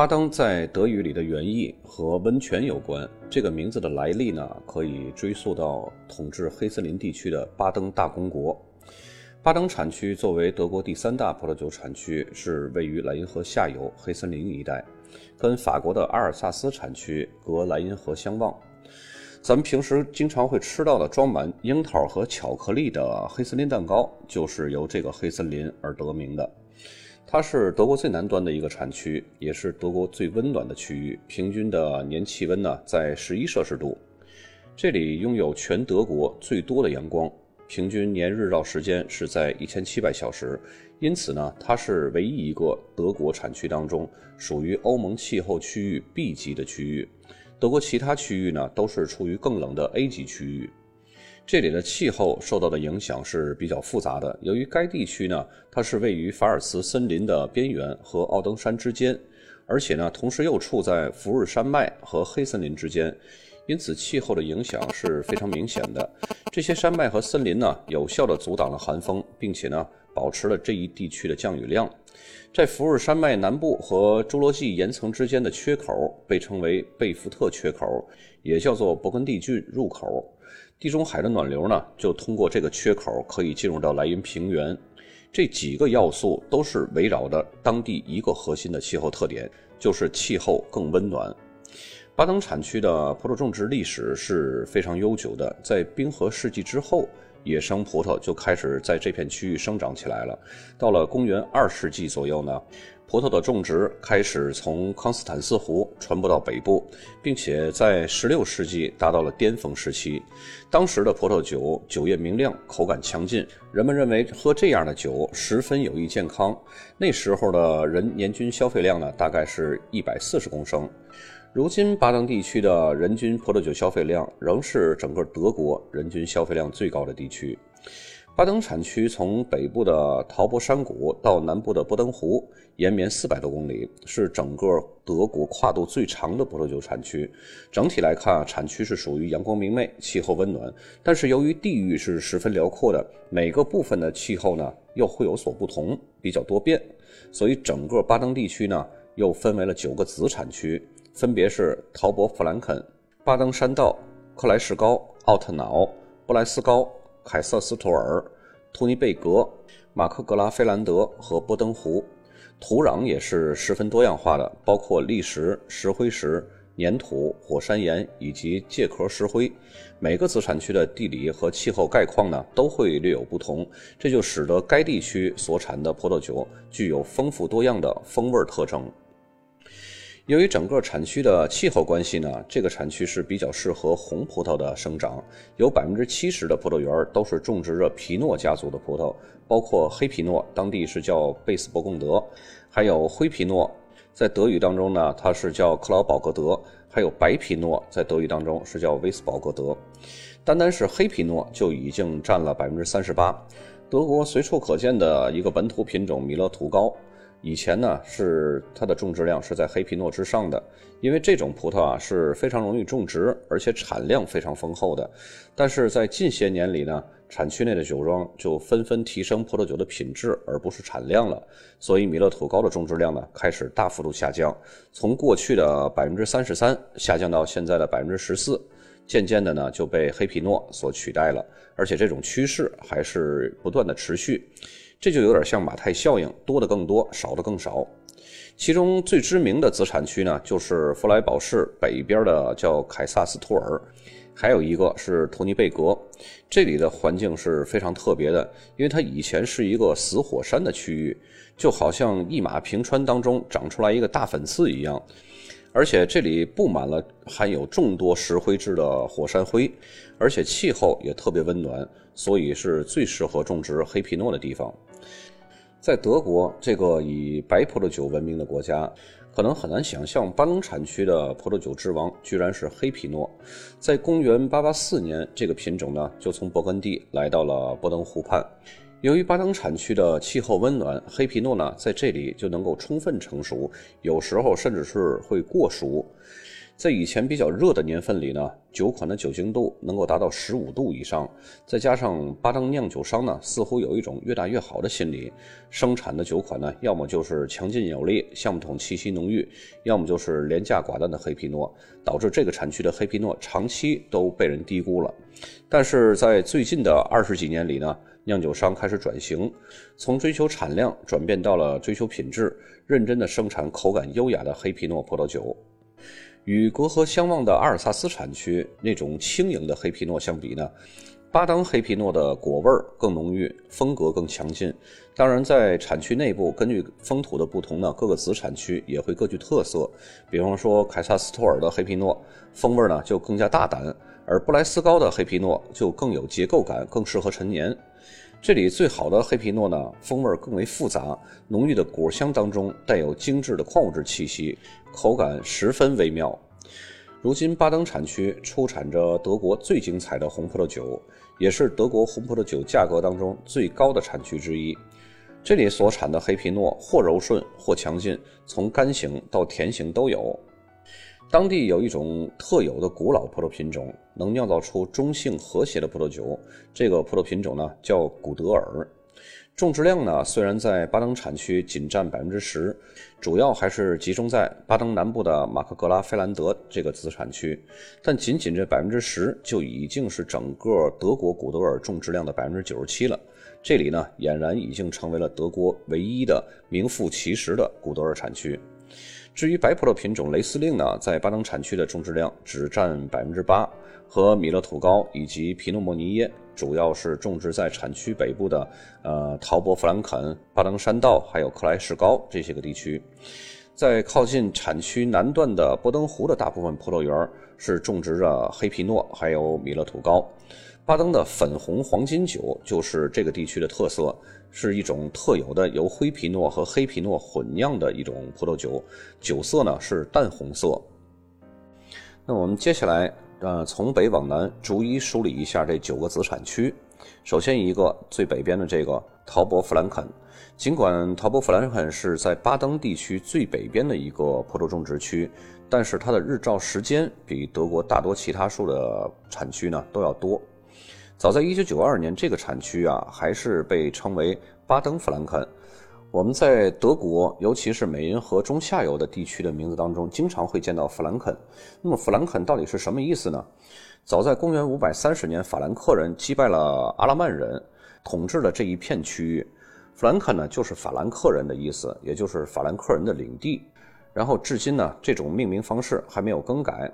巴登在德语里的原意和温泉有关。这个名字的来历呢，可以追溯到统治黑森林地区的巴登大公国。巴登产区作为德国第三大葡萄酒产区，是位于莱茵河下游黑森林一带，跟法国的阿尔萨斯产区隔莱茵河相望。咱们平时经常会吃到的装满樱桃和巧克力的黑森林蛋糕，就是由这个黑森林而得名的。它是德国最南端的一个产区，也是德国最温暖的区域，平均的年气温呢在十一摄氏度。这里拥有全德国最多的阳光，平均年日照时间是在一千七百小时，因此呢，它是唯一一个德国产区当中属于欧盟气候区域 B 级的区域。德国其他区域呢都是处于更冷的 A 级区域。这里的气候受到的影响是比较复杂的。由于该地区呢，它是位于法尔茨森林的边缘和奥登山之间，而且呢，同时又处在福日山脉和黑森林之间，因此气候的影响是非常明显的。这些山脉和森林呢，有效地阻挡了寒风，并且呢，保持了这一地区的降雨量。在福日山脉南部和侏罗纪岩层之间的缺口被称为贝福特缺口，也叫做勃艮第郡入口。地中海的暖流呢，就通过这个缺口可以进入到莱茵平原。这几个要素都是围绕着当地一个核心的气候特点，就是气候更温暖。巴登产区的葡萄种植历史是非常悠久的，在冰河世纪之后，野生葡萄就开始在这片区域生长起来了。到了公元二世纪左右呢。葡萄的种植开始从康斯坦斯湖传播到北部，并且在16世纪达到了巅峰时期。当时的葡萄酒酒液明亮，口感强劲，人们认为喝这样的酒十分有益健康。那时候的人年均消费量呢，大概是一百四十公升。如今巴登地区的人均葡萄酒消费量仍是整个德国人均消费量最高的地区。巴登产区从北部的陶博山谷到南部的波登湖，延绵四百多公里，是整个德国跨度最长的葡萄酒产区。整体来看啊，产区是属于阳光明媚、气候温暖。但是由于地域是十分辽阔的，每个部分的气候呢又会有所不同，比较多变。所以整个巴登地区呢又分为了九个子产区，分别是陶博弗兰肯、巴登山道、克莱士高、奥特瑙、布莱斯高。凯瑟斯托尔、图尼贝格、马克格拉菲兰德和波登湖，土壤也是十分多样化的，包括砾石、石灰石、粘土、火山岩以及介壳石灰。每个子产区的地理和气候概况呢，都会略有不同，这就使得该地区所产的葡萄酒具有丰富多样的风味特征。由于整个产区的气候关系呢，这个产区是比较适合红葡萄的生长。有百分之七十的葡萄园都是种植着皮诺家族的葡萄，包括黑皮诺，当地是叫贝斯伯贡德；还有灰皮诺，在德语当中呢，它是叫克劳宝格德；还有白皮诺，在德语当中是叫威斯堡格德。单单是黑皮诺就已经占了百分之三十八。德国随处可见的一个本土品种米勒图高。以前呢，是它的种植量是在黑皮诺之上的，因为这种葡萄啊是非常容易种植，而且产量非常丰厚的。但是在近些年里呢，产区内的酒庄就纷纷提升葡萄酒的品质，而不是产量了，所以米勒土高的种植量呢开始大幅度下降，从过去的百分之三十三下降到现在的百分之十四，渐渐的呢就被黑皮诺所取代了，而且这种趋势还是不断的持续。这就有点像马太效应，多的更多，少的更少。其中最知名的子产区呢，就是弗莱堡市北边的叫凯萨斯托尔，还有一个是托尼贝格。这里的环境是非常特别的，因为它以前是一个死火山的区域，就好像一马平川当中长出来一个大粉刺一样。而且这里布满了含有众多石灰质的火山灰，而且气候也特别温暖，所以是最适合种植黑皮诺的地方。在德国这个以白葡萄酒闻名的国家，可能很难想象，巴登产区的葡萄酒之王居然是黑皮诺。在公元884年，这个品种呢就从勃艮第来到了波登湖畔。由于巴登产区的气候温暖，黑皮诺呢在这里就能够充分成熟，有时候甚至是会过熟。在以前比较热的年份里呢，酒款的酒精度能够达到十五度以上，再加上巴登酿酒商呢似乎有一种越大越好的心理，生产的酒款呢要么就是强劲有力，橡木桶气息浓郁，要么就是廉价寡淡的黑皮诺，导致这个产区的黑皮诺长期都被人低估了。但是在最近的二十几年里呢，酿酒商开始转型，从追求产量转变到了追求品质，认真的生产口感优雅的黑皮诺葡萄酒。与隔河相望的阿尔萨斯产区那种轻盈的黑皮诺相比呢，巴当黑皮诺的果味更浓郁，风格更强劲。当然，在产区内部，根据风土的不同呢，各个子产区也会各具特色。比方说，凯撒斯托尔的黑皮诺风味呢就更加大胆，而布莱斯高的黑皮诺就更有结构感，更适合陈年。这里最好的黑皮诺呢，风味更为复杂，浓郁的果香当中带有精致的矿物质气息，口感十分微妙。如今巴登产区出产着德国最精彩的红葡萄酒，也是德国红葡萄酒价格当中最高的产区之一。这里所产的黑皮诺或柔顺或强劲，从干型到甜型都有。当地有一种特有的古老葡萄品种，能酿造出中性和谐的葡萄酒。这个葡萄品种呢叫古德尔。种植量呢虽然在巴登产区仅占百分之十，主要还是集中在巴登南部的马克格拉菲兰德这个子产区，但仅仅这百分之十就已经是整个德国古德尔种植量的百分之九十七了。这里呢俨然已经成为了德国唯一的名副其实的古德尔产区。至于白葡萄品种雷司令呢，在巴登产区的种植量只占百分之八，和米勒土高以及皮诺莫尼耶主要是种植在产区北部的呃陶博弗兰肯、巴登山道还有克莱士高这些个地区。在靠近产区南段的波登湖的大部分葡萄园是种植着黑皮诺还有米勒土高。巴登的粉红黄金酒就是这个地区的特色。是一种特有的由灰皮诺和黑皮诺混酿的一种葡萄酒，酒色呢是淡红色。那我们接下来呃从北往南逐一梳理一下这九个子产区。首先一个最北边的这个陶博弗兰肯，尽管陶博弗兰肯是在巴登地区最北边的一个葡萄种植区，但是它的日照时间比德国大多其他树的产区呢都要多。早在1992年，这个产区啊还是被称为巴登弗兰肯。我们在德国，尤其是美因河中下游的地区的名字当中，经常会见到弗兰肯。那么弗兰肯到底是什么意思呢？早在公元530年，法兰克人击败了阿拉曼人，统治了这一片区域。弗兰肯呢，就是法兰克人的意思，也就是法兰克人的领地。然后至今呢，这种命名方式还没有更改。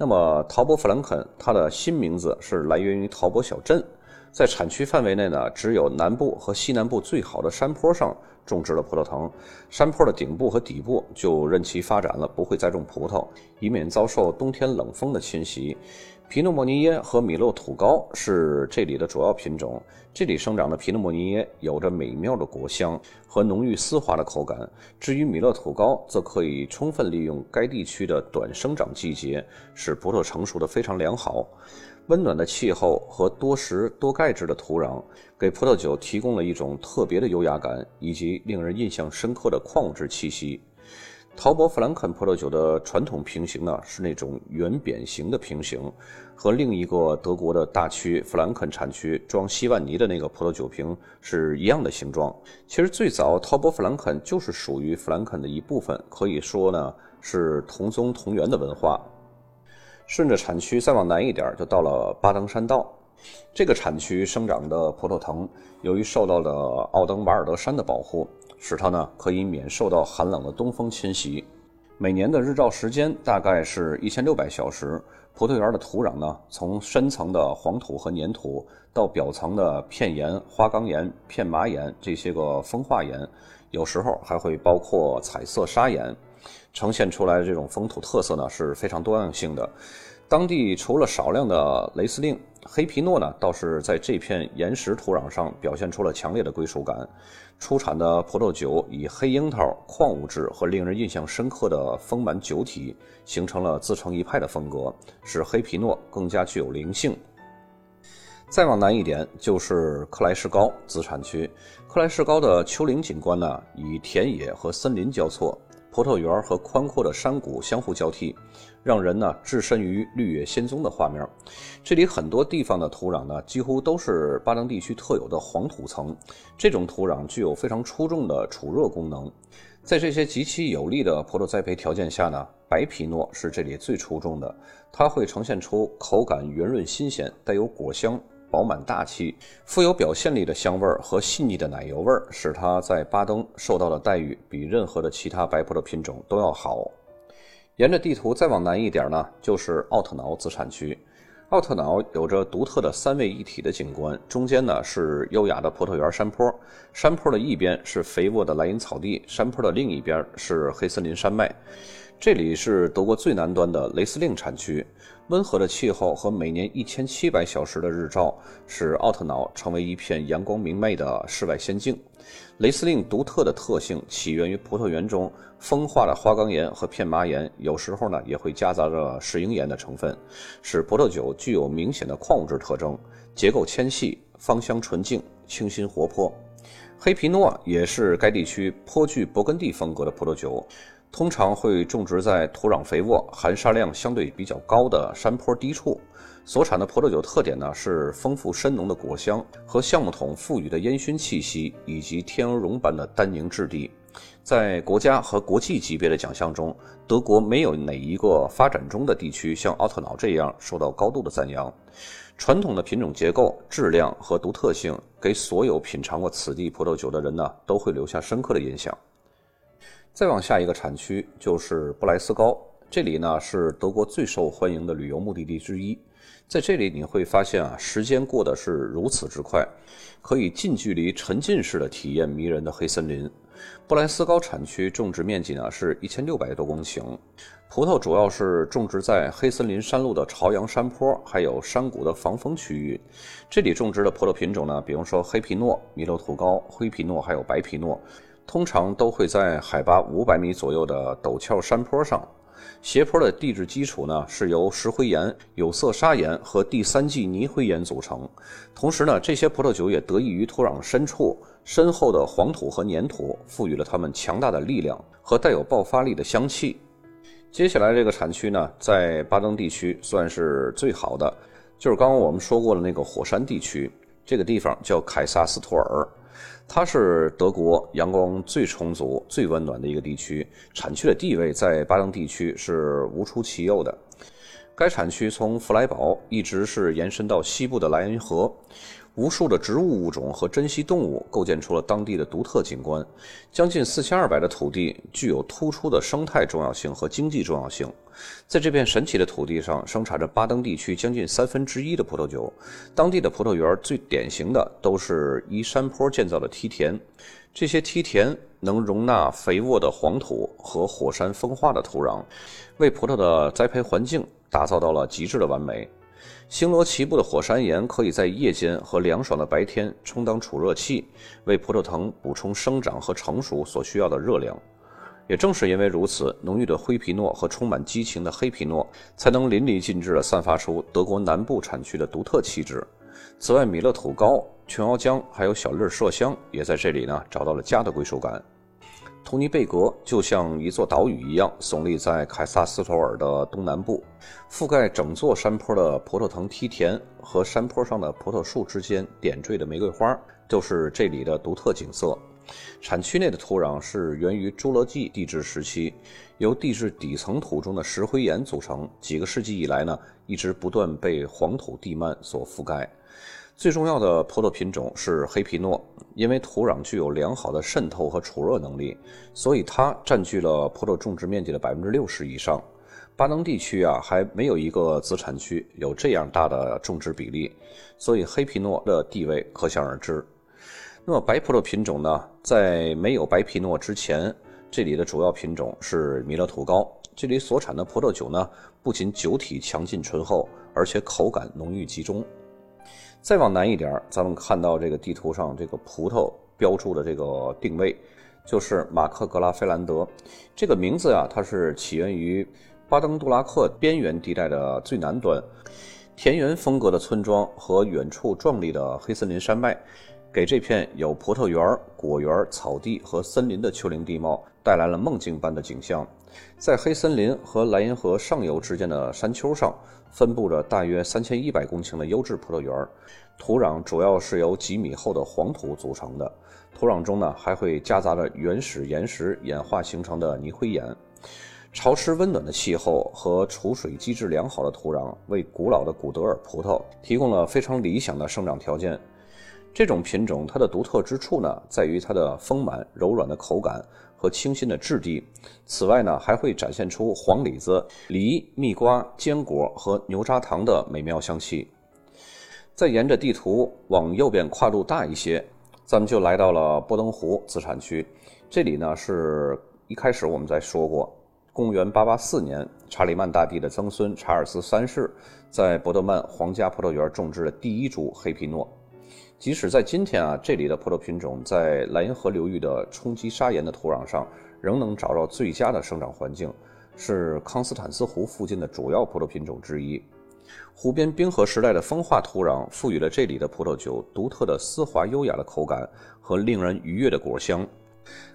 那么，陶博弗兰肯它的新名字是来源于陶博小镇，在产区范围内呢，只有南部和西南部最好的山坡上种植了葡萄藤，山坡的顶部和底部就任其发展了，不会再种葡萄，以免遭受冬天冷风的侵袭。皮诺莫尼耶和米勒土高是这里的主要品种。这里生长的皮诺莫尼耶有着美妙的果香和浓郁丝滑的口感。至于米勒土高，则可以充分利用该地区的短生长季节，使葡萄成熟的非常良好。温暖的气候和多石多钙质的土壤，给葡萄酒提供了一种特别的优雅感，以及令人印象深刻的矿物质气息。陶博弗兰肯葡萄酒的传统瓶型呢，是那种圆扁形的瓶型，和另一个德国的大区弗兰肯产区装希万尼的那个葡萄酒瓶是一样的形状。其实最早陶博弗兰肯就是属于弗兰肯的一部分，可以说呢是同宗同源的文化。顺着产区再往南一点，就到了巴登山道。这个产区生长的葡萄藤，由于受到了奥登瓦尔德山的保护。使它呢可以免受到寒冷的东风侵袭。每年的日照时间大概是一千六百小时。葡萄园的土壤呢，从深层的黄土和粘土，到表层的片岩、花岗岩、片麻岩这些个风化岩，有时候还会包括彩色砂岩，呈现出来的这种风土特色呢是非常多样性的。当地除了少量的雷司令。黑皮诺呢，倒是在这片岩石土壤上表现出了强烈的归属感。出产的葡萄酒以黑樱桃、矿物质和令人印象深刻的丰满酒体，形成了自成一派的风格，使黑皮诺更加具有灵性。再往南一点就是克莱士高子产区。克莱士高的丘陵景观呢，以田野和森林交错，葡萄园和宽阔的山谷相互交替。让人呢置身于绿野仙踪的画面。这里很多地方的土壤呢，几乎都是巴登地区特有的黄土层。这种土壤具有非常出众的储热功能。在这些极其有利的葡萄栽培条件下呢，白皮诺是这里最出众的。它会呈现出口感圆润新鲜，带有果香，饱满大气，富有表现力的香味儿和细腻的奶油味儿，使它在巴登受到的待遇比任何的其他白葡萄品种都要好。沿着地图再往南一点呢，就是奥特瑙子产区。奥特瑙有着独特的三位一体的景观，中间呢是优雅的葡萄园山坡，山坡的一边是肥沃的莱茵草地，山坡的另一边是黑森林山脉。这里是德国最南端的雷司令产区，温和的气候和每年一千七百小时的日照，使奥特瑙成为一片阳光明媚的世外仙境。雷司令独特的特性起源于葡萄园中风化的花岗岩和片麻岩，有时候呢也会夹杂着石英岩的成分，使葡萄酒具有明显的矿物质特征，结构纤细，芳香纯净，清新活泼。黑皮诺也是该地区颇具勃艮第风格的葡萄酒。通常会种植在土壤肥沃、含沙量相对比较高的山坡低处。所产的葡萄酒特点呢是丰富深浓的果香和橡木桶赋予的烟熏气息，以及天鹅绒般的单宁质地。在国家和国际级别的奖项中，德国没有哪一个发展中的地区像奥特瑙这样受到高度的赞扬。传统的品种结构、质量和独特性，给所有品尝过此地葡萄酒的人呢都会留下深刻的印象。再往下一个产区就是布莱斯高，这里呢是德国最受欢迎的旅游目的地之一。在这里你会发现啊，时间过得是如此之快，可以近距离沉浸式的体验迷人的黑森林。布莱斯高产区种植面积呢是一千六百多公顷，葡萄主要是种植在黑森林山路的朝阳山坡，还有山谷的防风区域。这里种植的葡萄品种呢，比如说黑皮诺、米勒土高、灰皮诺，还有白皮诺。通常都会在海拔五百米左右的陡峭山坡上，斜坡的地质基础呢是由石灰岩、有色砂岩和第三纪泥灰岩组成。同时呢，这些葡萄酒也得益于土壤深处深厚的黄土和粘土，赋予了它们强大的力量和带有爆发力的香气。接下来这个产区呢，在巴登地区算是最好的，就是刚刚我们说过的那个火山地区，这个地方叫凯撒斯托尔。它是德国阳光最充足、最温暖的一个地区，产区的地位在巴登地区是无出其右的。该产区从弗莱堡一直是延伸到西部的莱茵河。无数的植物物种和珍稀动物构建出了当地的独特景观。将近四千二百的土地具有突出的生态重要性和经济重要性。在这片神奇的土地上，生产着巴登地区将近三分之一的葡萄酒。当地的葡萄园最典型的都是依山坡建造的梯田，这些梯田能容纳肥沃的黄土和火山风化的土壤，为葡萄的栽培环境打造到了极致的完美。星罗棋布的火山岩可以在夜间和凉爽的白天充当储热器，为葡萄藤补充生长和成熟所需要的热量。也正是因为如此，浓郁的灰皮诺和充满激情的黑皮诺才能淋漓尽致地散发出德国南部产区的独特气质。此外，米勒土高、琼瑶浆还有小粒麝香也在这里呢找到了家的归属感。图尼贝格就像一座岛屿一样耸立在凯撒斯托尔的东南部，覆盖整座山坡的葡萄藤梯田和山坡上的葡萄树之间点缀的玫瑰花，就是这里的独特景色。产区内的土壤是源于侏罗纪地质时期，由地质底层土中的石灰岩组成，几个世纪以来呢，一直不断被黄土地幔所覆盖。最重要的葡萄品种是黑皮诺，因为土壤具有良好的渗透和储热能力，所以它占据了葡萄种植面积的百分之六十以上。巴登地区啊，还没有一个子产区有这样大的种植比例，所以黑皮诺的地位可想而知。那么白葡萄品种呢，在没有白皮诺之前，这里的主要品种是米勒土高。这里所产的葡萄酒呢，不仅酒体强劲醇厚，而且口感浓郁集中。再往南一点，咱们看到这个地图上这个葡萄标注的这个定位，就是马克格拉菲兰德。这个名字啊，它是起源于巴登杜拉克边缘地带的最南端，田园风格的村庄和远处壮丽的黑森林山脉。给这片有葡萄园、果园、草地和森林的丘陵地貌带来了梦境般的景象。在黑森林和莱茵河上游之间的山丘上，分布着大约三千一百公顷的优质葡萄园。土壤主要是由几米厚的黄土组成的，土壤中呢还会夹杂着原始岩石演化形成的泥灰岩。潮湿温暖的气候和储水机制良好的土壤，为古老的古德尔葡萄提供了非常理想的生长条件。这种品种它的独特之处呢，在于它的丰满柔软的口感和清新的质地。此外呢，还会展现出黄李子、梨、蜜瓜、坚果和牛轧糖的美妙香气。再沿着地图往右边跨度大一些，咱们就来到了波登湖自产区。这里呢，是一开始我们在说过，公元884年，查理曼大帝的曾孙查尔斯三世在伯德曼皇家葡萄园种植了第一株黑皮诺。即使在今天啊，这里的葡萄品种在莱茵河流域的冲积砂岩的土壤上仍能找到最佳的生长环境，是康斯坦斯湖附近的主要葡萄品种之一。湖边冰河时代的风化土壤赋予了这里的葡萄酒独特的丝滑优雅的口感和令人愉悦的果香。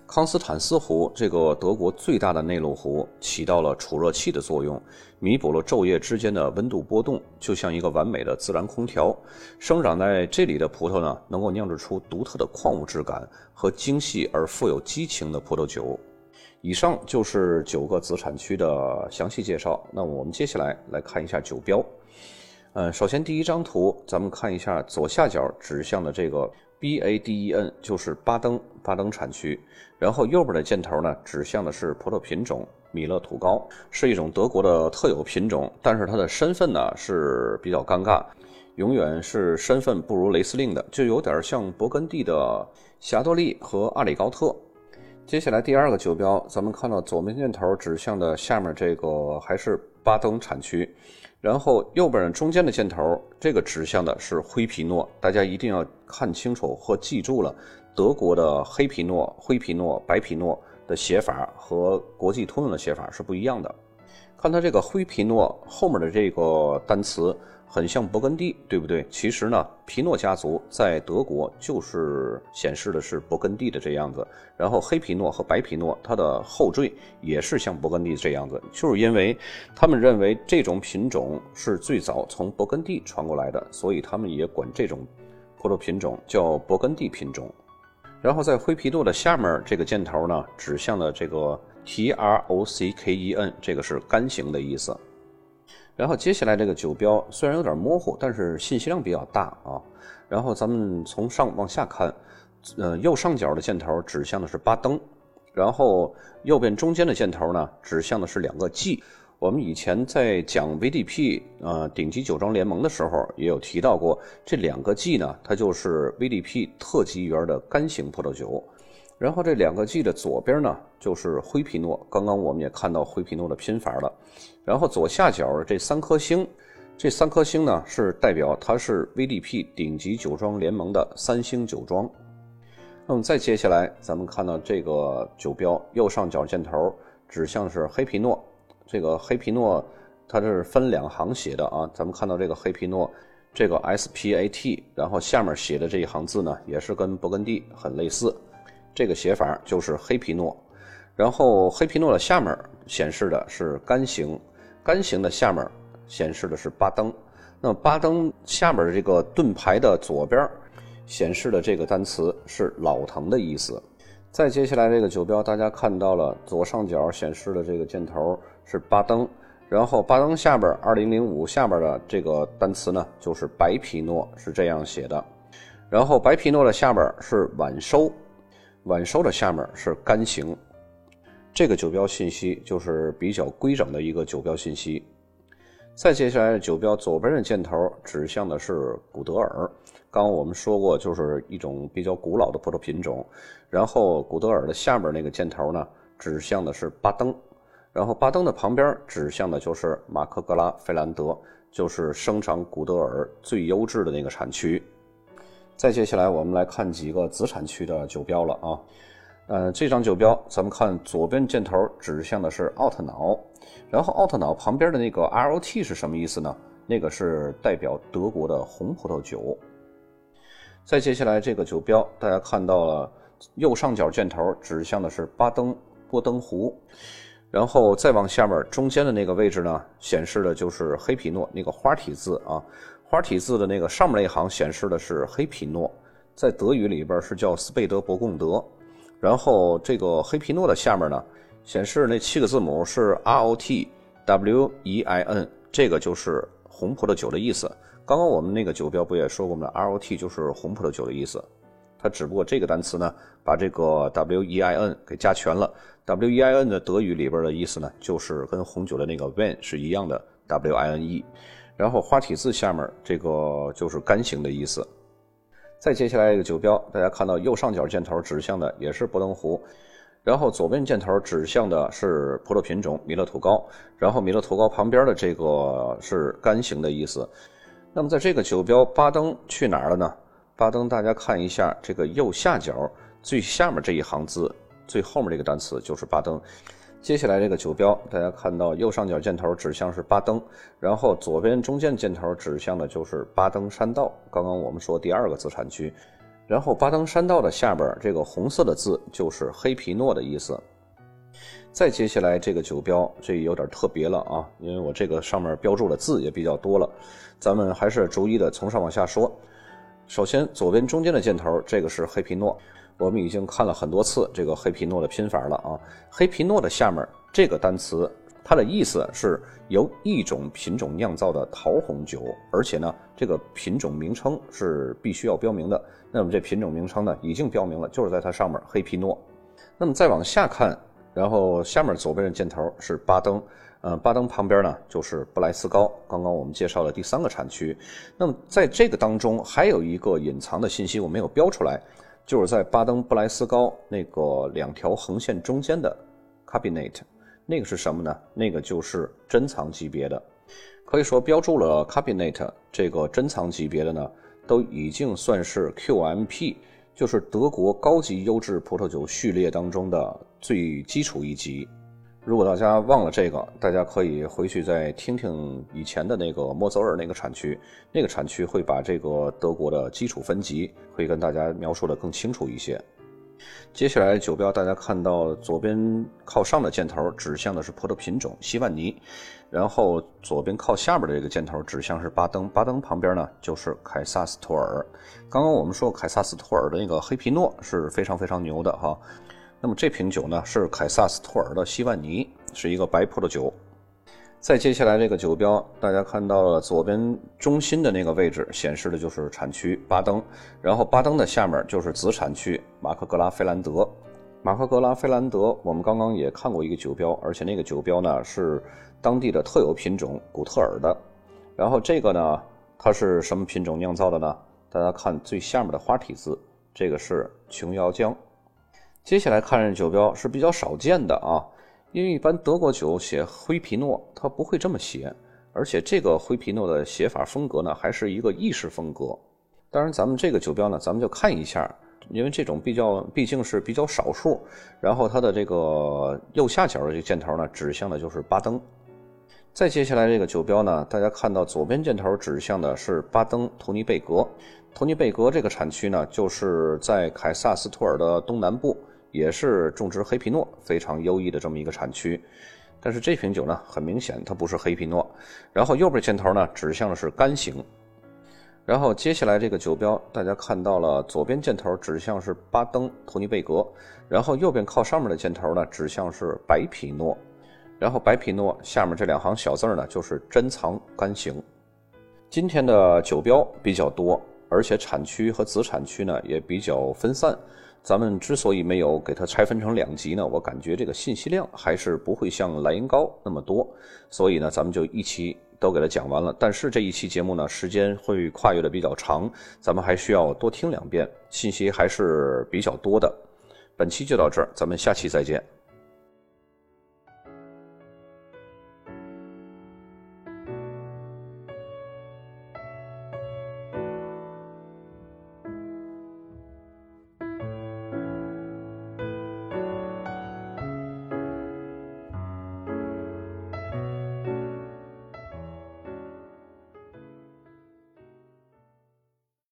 康斯坦斯湖这个德国最大的内陆湖起到了储热器的作用，弥补了昼夜之间的温度波动，就像一个完美的自然空调。生长在这里的葡萄呢，能够酿制出独特的矿物质感和精细而富有激情的葡萄酒。以上就是九个子产区的详细介绍。那我们接下来来看一下酒标。嗯，首先第一张图，咱们看一下左下角指向的这个。B A D E N 就是巴登巴登产区，然后右边的箭头呢指向的是葡萄品种米勒土高，是一种德国的特有品种，但是它的身份呢是比较尴尬，永远是身份不如雷司令的，就有点像勃艮第的霞多丽和阿里高特。接下来第二个酒标，咱们看到左边箭头指向的下面这个还是巴登产区。然后右边中间的箭头，这个指向的是灰皮诺，大家一定要看清楚和记住了，德国的黑皮诺、灰皮诺、白皮诺的写法和国际通用的写法是不一样的。看它这个灰皮诺后面的这个单词。很像勃艮第，对不对？其实呢，皮诺家族在德国就是显示的是勃艮第的这样子。然后黑皮诺和白皮诺，它的后缀也是像勃艮第这样子，就是因为他们认为这种品种是最早从勃艮第传过来的，所以他们也管这种葡萄品种叫勃艮第品种。然后在灰皮诺的下面这个箭头呢，指向了这个 T R O C K E N，这个是干型的意思。然后接下来这个酒标虽然有点模糊，但是信息量比较大啊。然后咱们从上往下看，呃，右上角的箭头指向的是巴登，然后右边中间的箭头呢指向的是两个 G。我们以前在讲 VDP 呃顶级酒庄联盟的时候也有提到过，这两个 G 呢，它就是 VDP 特级园的干型葡萄酒。然后这两个 G 的左边呢，就是灰皮诺。刚刚我们也看到灰皮诺的拼法了。然后左下角这三颗星，这三颗星呢是代表它是 VDP 顶级酒庄联盟的三星酒庄。那么再接下来，咱们看到这个酒标右上角箭头指向是黑皮诺。这个黑皮诺它这是分两行写的啊。咱们看到这个黑皮诺，这个 SPAT，然后下面写的这一行字呢，也是跟勃艮第很类似。这个写法就是黑皮诺，然后黑皮诺的下面显示的是干型，干型的下面显示的是巴登。那么巴登下面的这个盾牌的左边显示的这个单词是老藤的意思。再接下来这个酒标，大家看到了左上角显示的这个箭头是巴登，然后巴登下边2005下边的这个单词呢就是白皮诺，是这样写的。然后白皮诺的下边是晚收。晚收的下面是干型，这个酒标信息就是比较规整的一个酒标信息。再接下来的酒标左边的箭头指向的是古德尔，刚刚我们说过，就是一种比较古老的葡萄品种。然后古德尔的下面那个箭头呢，指向的是巴登，然后巴登的旁边指向的就是马克格拉费兰德，就是生长古德尔最优质的那个产区。再接下来，我们来看几个子产区的酒标了啊。呃，这张酒标，咱们看左边箭头指向的是奥特瑙，然后奥特瑙旁边的那个 R O T 是什么意思呢？那个是代表德国的红葡萄酒。再接下来这个酒标，大家看到了右上角箭头指向的是巴登波登湖，然后再往下面中间的那个位置呢，显示的就是黑皮诺那个花体字啊。花体字的那个上面那一行显示的是黑皮诺，在德语里边是叫斯贝德伯贡德。然后这个黑皮诺的下面呢，显示那七个字母是 R O T W E I N，这个就是红葡萄酒的意思。刚刚我们那个酒标不也说过吗？R O T 就是红葡萄酒的意思。它只不过这个单词呢，把这个 W E I N 给加全了。W E I N 的德语里边的意思呢，就是跟红酒的那个 Wein 是一样的 W I N E。然后花体字下面这个就是干型的意思。再接下来一个酒标，大家看到右上角箭头指向的也是波登湖，然后左边箭头指向的是葡萄品种米勒土高，然后米勒土高旁边的这个是干型的意思。那么在这个酒标巴登去哪儿了呢？巴登大家看一下这个右下角最下面这一行字，最后面这个单词就是巴登。接下来这个酒标，大家看到右上角箭头指向是巴登，然后左边中间箭头指向的就是巴登山道。刚刚我们说第二个子产区，然后巴登山道的下边这个红色的字就是黑皮诺的意思。再接下来这个酒标，这有点特别了啊，因为我这个上面标注的字也比较多了，咱们还是逐一的从上往下说。首先左边中间的箭头，这个是黑皮诺。我们已经看了很多次这个黑皮诺的拼法了啊！黑皮诺的下面这个单词，它的意思是由一种品种酿造的桃红酒，而且呢，这个品种名称是必须要标明的。那么这品种名称呢，已经标明了，就是在它上面黑皮诺。那么再往下看，然后下面左边的箭头是巴登，呃，巴登旁边呢就是布莱斯高。刚刚我们介绍了第三个产区。那么在这个当中还有一个隐藏的信息，我没有标出来。就是在巴登布莱斯高那个两条横线中间的 cabinet，那个是什么呢？那个就是珍藏级别的，可以说标注了 cabinet 这个珍藏级别的呢，都已经算是 QMP，就是德国高级优质葡萄酒序列当中的最基础一级。如果大家忘了这个，大家可以回去再听听以前的那个莫泽尔那个产区，那个产区会把这个德国的基础分级会跟大家描述的更清楚一些。接下来酒标大家看到左边靠上的箭头指向的是葡萄品种西万尼，然后左边靠下边的这个箭头指向是巴登，巴登旁边呢就是凯撒斯托尔。刚刚我们说凯撒斯托尔的那个黑皮诺是非常非常牛的哈。那么这瓶酒呢是凯撒斯托尔的西万尼，是一个白葡萄酒。再接下来这个酒标，大家看到了左边中心的那个位置显示的就是产区巴登，然后巴登的下面就是子产区马克格拉菲兰德。马克格拉菲兰德，我们刚刚也看过一个酒标，而且那个酒标呢是当地的特有品种古特尔的。然后这个呢，它是什么品种酿造的呢？大家看最下面的花体字，这个是琼瑶浆。接下来看这酒标是比较少见的啊，因为一般德国酒写灰皮诺，它不会这么写，而且这个灰皮诺的写法风格呢，还是一个意式风格。当然，咱们这个酒标呢，咱们就看一下，因为这种比较毕竟是比较少数。然后它的这个右下角的这个箭头呢，指向的就是巴登。再接下来这个酒标呢，大家看到左边箭头指向的是巴登图尼贝格，图尼贝格这个产区呢，就是在凯撒斯托尔的东南部。也是种植黑皮诺非常优异的这么一个产区，但是这瓶酒呢，很明显它不是黑皮诺。然后右边箭头呢指向的是干型，然后接下来这个酒标大家看到了，左边箭头指向是巴登托尼贝格，然后右边靠上面的箭头呢指向是白皮诺，然后白皮诺下面这两行小字呢就是珍藏干型。今天的酒标比较多，而且产区和子产区呢也比较分散。咱们之所以没有给它拆分成两集呢，我感觉这个信息量还是不会像莱茵高那么多，所以呢，咱们就一期都给它讲完了。但是这一期节目呢，时间会跨越的比较长，咱们还需要多听两遍，信息还是比较多的。本期就到这儿，咱们下期再见。